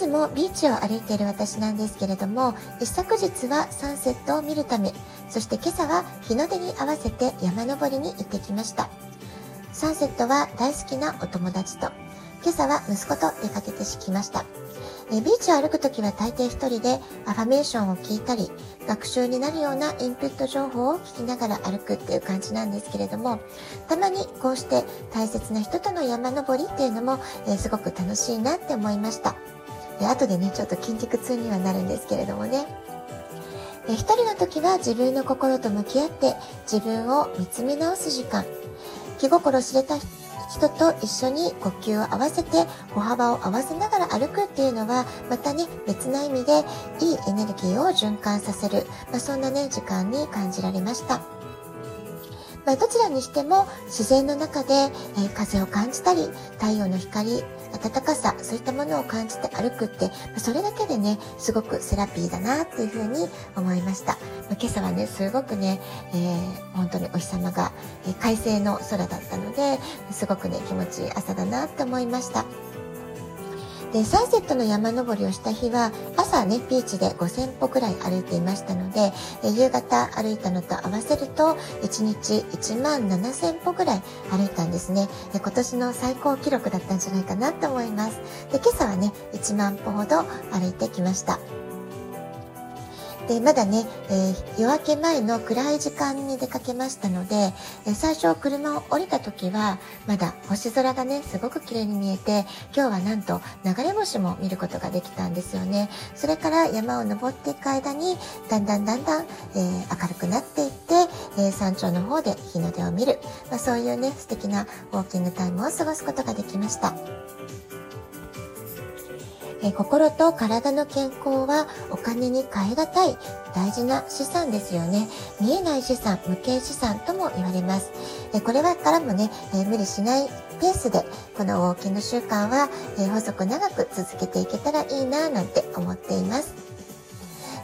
いつもビーチを歩いている私なんですけれども、一昨日はサンセットを見るため、そして今朝は日の出に合わせて山登りに行ってきました。サンセットは大好きなお友達と、今朝は息子と出かけてきました。えビーチを歩くときは大抵一人でアファメーションを聞いたり、学習になるようなインプット情報を聞きながら歩くっていう感じなんですけれども、たまにこうして大切な人との山登りっていうのも、えすごく楽しいなって思いました。で後でね、ちょっと筋肉痛にはなるんですけれどもね。で一人の時は自分の心と向き合って自分を見つめ直す時間。気心知れた人と一緒に呼吸を合わせて歩幅を合わせながら歩くっていうのはまたね別な意味でいいエネルギーを循環させる、まあ、そんなね時間に感じられました。まあ、どちらにしても自然の中で、えー、風を感じたり太陽の光暖かさそういったものを感じて歩くって、まあ、それだけでねすごくセラピーだなっていうふうに思いました、まあ、今朝はねすごくね、えー、本当にお日様が、え、快晴の空だったのですごくね気持ちいい朝だなって思いました。で、サンセットの山登りをした日は、朝ね、ビーチで5000歩くらい歩いていましたので、夕方歩いたのと合わせると、1日1万7000歩くらい歩いたんですね。で今年の最高記録だったんじゃないかなと思います。で、今朝はね、1万歩ほど歩いてきました。で、まだね、えー、夜明け前の暗い時間に出かけましたので、えー、最初車を降りた時は、まだ星空がね、すごく綺麗に見えて、今日はなんと流れ星も見ることができたんですよね。それから山を登っていく間に、だんだんだんだん、えー、明るくなっていって、え山頂の方で日の出を見る、まあ、そういうね、素敵なウォーキングタイムを過ごすことができました。え心と体の健康はお金に換え難い大事な資産ですよね。見えない資産、無形資産とも言われます。えこれはからもね、え無理しないペースでこのウォーキング習慣は、え細く長く続けていけたらいいななんて思っています。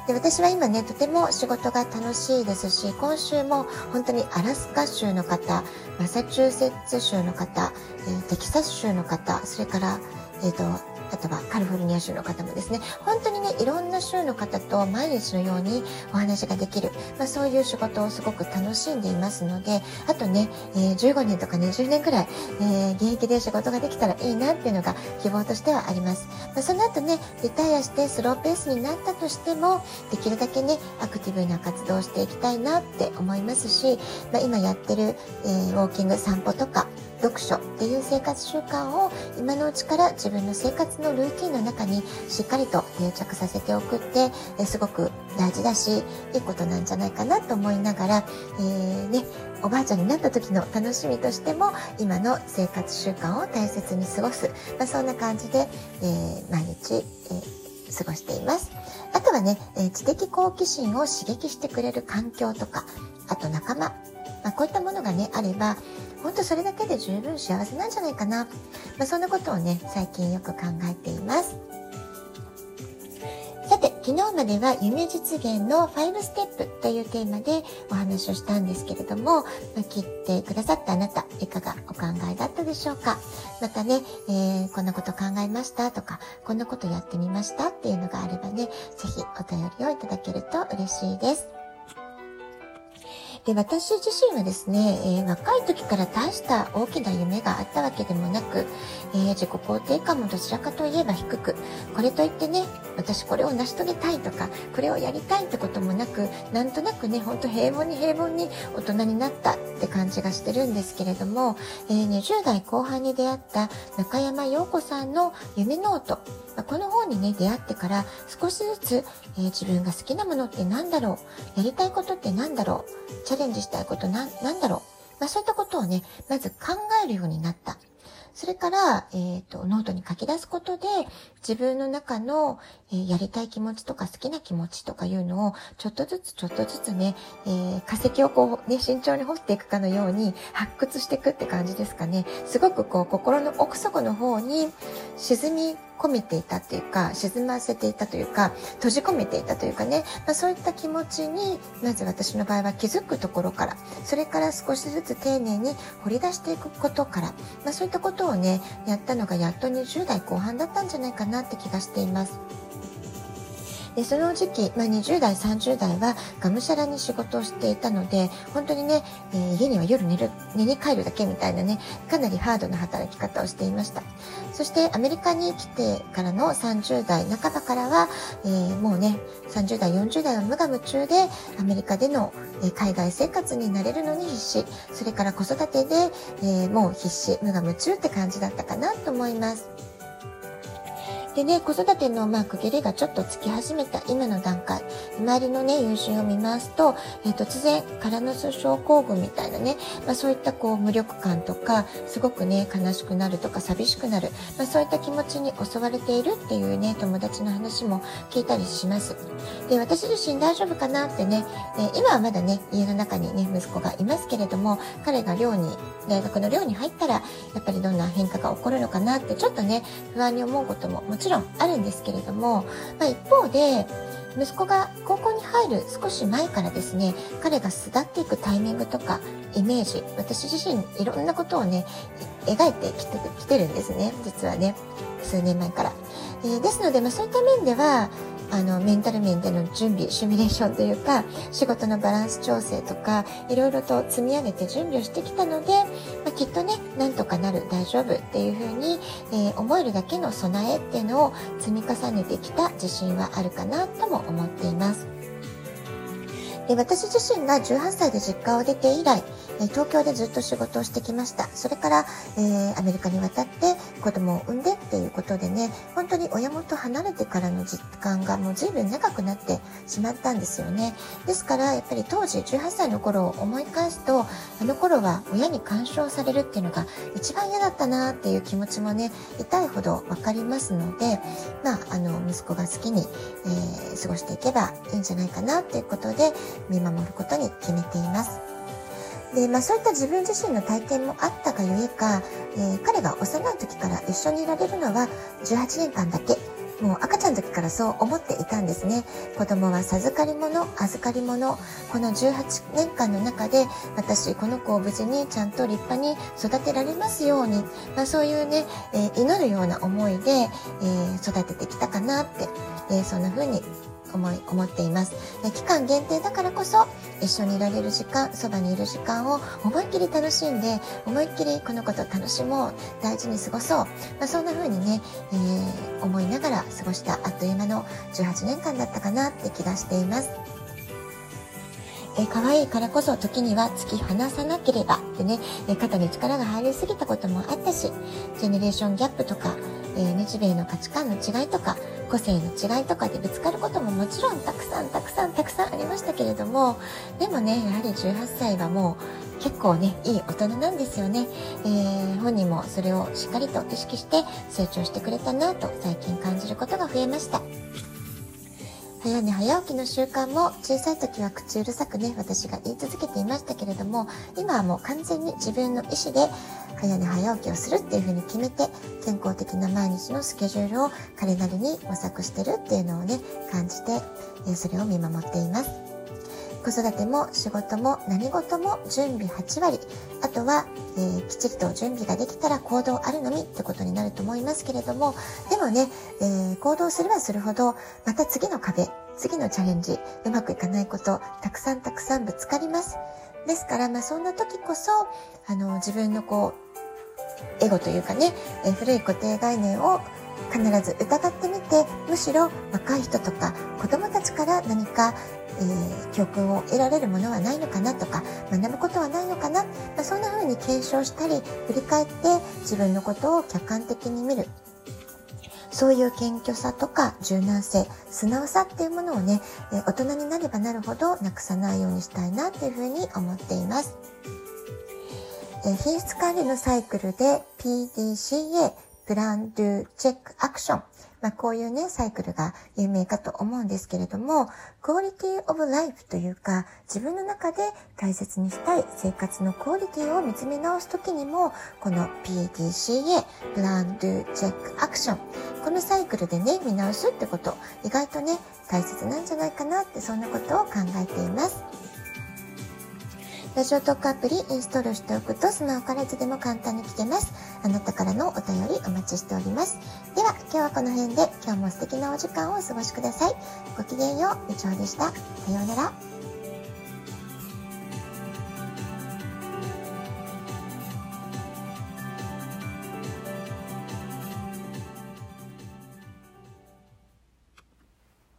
で私は今ねとても仕事が楽しいですし今週も本当にアラスカ州の方マサチューセッツ州の方、えー、テキサス州の方それから、えーとあとはカリフォルニア州の方もですね、本当にね、いろんな州の方と毎日のようにお話ができる、まあ、そういう仕事をすごく楽しんでいますので、あとね、えー、15年とか20年くらい、えー、現役で仕事ができたらいいなっていうのが希望としてはあります。まあ、その後ね、リタイアしてスローペースになったとしても、できるだけね、アクティブな活動をしていきたいなって思いますし、まあ、今やってる、えー、ウォーキング散歩とか、読書っていう生活習慣を今のうちから自分の生活のルーティンの中にしっかりと定着させておくってすごく大事だしいいことなんじゃないかなと思いながら、えー、ね、おばあちゃんになった時の楽しみとしても今の生活習慣を大切に過ごす、まあ、そんな感じで、えー、毎日、えー、過ごしています。あとはね、え知的好奇心を刺激してくれる環境とか、あと仲間、まあ、こういったものがね、あれば、本当それだけで十分幸せなんじゃないかな。まあ、そんなことをね、最近よく考えています。さて、昨日までは夢実現の5ステップというテーマでお話をしたんですけれども、まあ、聞いてくださったあなた、いかがお考えだったでしょうか？またね、えー、こんなこと考えましたとか、こんなことやってみましたっていうのがあればね、ぜひお便りをいただけると嬉しいです。で、私自身はですね、えー、若い時から大した大きな夢があったわけでもなく、えー、自己肯定感もどちらかといえば低く、これといってね、私これを成し遂げたいとか、これをやりたいってこともなく、なんとなくね、ほんと平凡に平凡に大人になったって感じがしてるんですけれども、えー、20代後半に出会った中山陽子さんの夢ノート、この本にね、出会ってから少しずつ、え自分が好きなものって何だろうやりたいことって何だろうチャレンジしたいことな、なんだろうまあ、そういったことをね、まず考えるようになった。それから、えっ、ー、と、ノートに書き出すことで、自分の中の、えー、やりたい気持ちとか好きな気持ちとかいうのを、ちょっとずつちょっとずつね、えー、化石をこう、ね、慎重に掘っていくかのように発掘していくって感じですかね。すごくこう、心の奥底の方に沈み込めていたというか、沈ませていたというか、閉じ込めていたというかね、まあ、そういった気持ちに、まず私の場合は気づくところから、それから少しずつ丁寧に掘り出していくことから、まあ、そういったことをね、やったのがやっと20代後半だったんじゃないかなって気がしています。でその時期、まあ、20代30代はがむしゃらに仕事をしていたので本当にね、えー、家には夜寝る寝に帰るだけみたいなねかなりハードな働き方をしていました。そしてアメリカに来てからの30代半ばからは、えー、もうね30代40代は無我夢中でアメリカでの、え海外生活になれるのに必死。それから子育てで、え、もう必死無我夢中って感じだったかなと思います。でね、子育てのまあ区切りがちょっとつき始めた今の段階、周りのね、友人を見ますと、えー、突然、カラノス症候群みたいなね、まあ、そういったこう無力感とか、すごくね、悲しくなるとか寂しくなる、まあ、そういった気持ちに襲われているっていうね、友達の話も聞いたりします。で、私自身大丈夫かなってね、えー、今はまだね、家の中にね、息子がいますけれども、彼が寮に、大学の寮に入ったら、やっぱりどんな変化が起こるのかなって、ちょっとね、不安に思うことももちろんちろんあるんですけれども、まあ、一方で、息子が高校に入る少し前からですね、彼が巣立っていくタイミングとかイメージ、私自身いろんなことをね、描いてきてきてるんですね、実はね、数年前から。えー、ですので、まあ、そういった面では、あの、メンタル面での準備、シミュレーションというか、仕事のバランス調整とか、いろいろと積み上げて準備をしてきたので、まあ、きっとね、なんとかなる、大丈夫っていうふうに、えー、思えるだけの備えっていうのを積み重ねてきた自信はあるかなとも思っています。で私自身が18歳で実家を出て以来、東京でずっと仕事をしてきました。それから、えー、アメリカに渡って子供を産んでっていうことでね、本当に親元離れてからの実感がもう随分長くなってしまったんですよね。ですから、やっぱり当時18歳の頃を思い返すと、あの頃は親に干渉されるっていうのが一番嫌だったなっていう気持ちもね、痛いほどわかりますので、まあ、あの、息子が好きに、えー、過ごしていけばいいんじゃないかなっていうことで、見守ることに決めています。で、まあそういった自分自身の体験もあったがゆえか、えー、彼が幼い時から一緒にいられるのは18年間だけ。もう赤ちゃんの時からそう思っていたんですね。子供は授かり物、預かり物。この18年間の中で、私、この子を無事にちゃんと立派に育てられますように、まあ、そういうね、えー、祈るような思いで、えー、育ててきたかなって、えー、そんな風に思い、思っています。期間限定だからこそ、一緒にいられる時間、そばにいる時間を思いっきり楽しんで、思いっきりこの子と楽しもう、大事に過ごそう。まあ、そんな風にね、えー、思いながら過ごしたあっという間の18年間だったかなって気がしています。え、可愛いからこそ時には突き放さなければってね、え、肩に力が入りすぎたこともあったし、ジェネレーションギャップとか、えー、日米の価値観の違いとか、個性の違いとかでぶつかることももちろんたくさんたくさんたくさんありましたけれども、でもね、やはり18歳はもう結構ね、いい大人なんですよね。えー、本人もそれをしっかりと意識して成長してくれたなと最近感じることが増えました。早寝早起きの習慣も小さい時は口うるさくね、私が言い続けていましたけれども、今はもう完全に自分の意思で早寝早起きをするっていうふうに決めて、健康的な毎日のスケジュールを彼なりに模索してるっていうのをね、感じて、それを見守っています。子育ても仕事も何事も準備8割。あとは、えー、きちりと準備ができたら行動あるのみってことになると思いますけれども、でもね、えー、行動すればするほど、また次の壁、次のチャレンジ、うまくいかないこと、たくさんたくさんぶつかります。ですから、まあそんな時こそ、あの、自分のこう、エゴというかね、え、古い固定概念を必ず疑ってみて、むしろ若い人とか子供たちから何かえー、教訓を得られるものはないのかなとか、学ぶことはないのかな、まあ、そんな風に検証したり、振り返って自分のことを客観的に見る。そういう謙虚さとか柔軟性、素直さっていうものをね、え大人になればなるほどなくさないようにしたいなっていうふうに思っています。品質管理のサイクルで PDCA、プラン、ドゥ、チェック、アクション。まあ、こういうね、サイクルが有名かと思うんですけれども、クオリティオブライフというか、自分の中で大切にしたい生活のクオリティを見つめ直すときにも、この PDCA、プラン、ドゥ、チェック、アクション。このサイクルでね、見直すってこと、意外とね、大切なんじゃないかなって、そんなことを考えています。ラジオトークアプリインストールしておくとスマホからいつでも簡単に聞けます。あなたからのお便りお待ちしております。では今日はこの辺で今日も素敵なお時間をお過ごしください。ごきげんよう、部長でした。さようなら。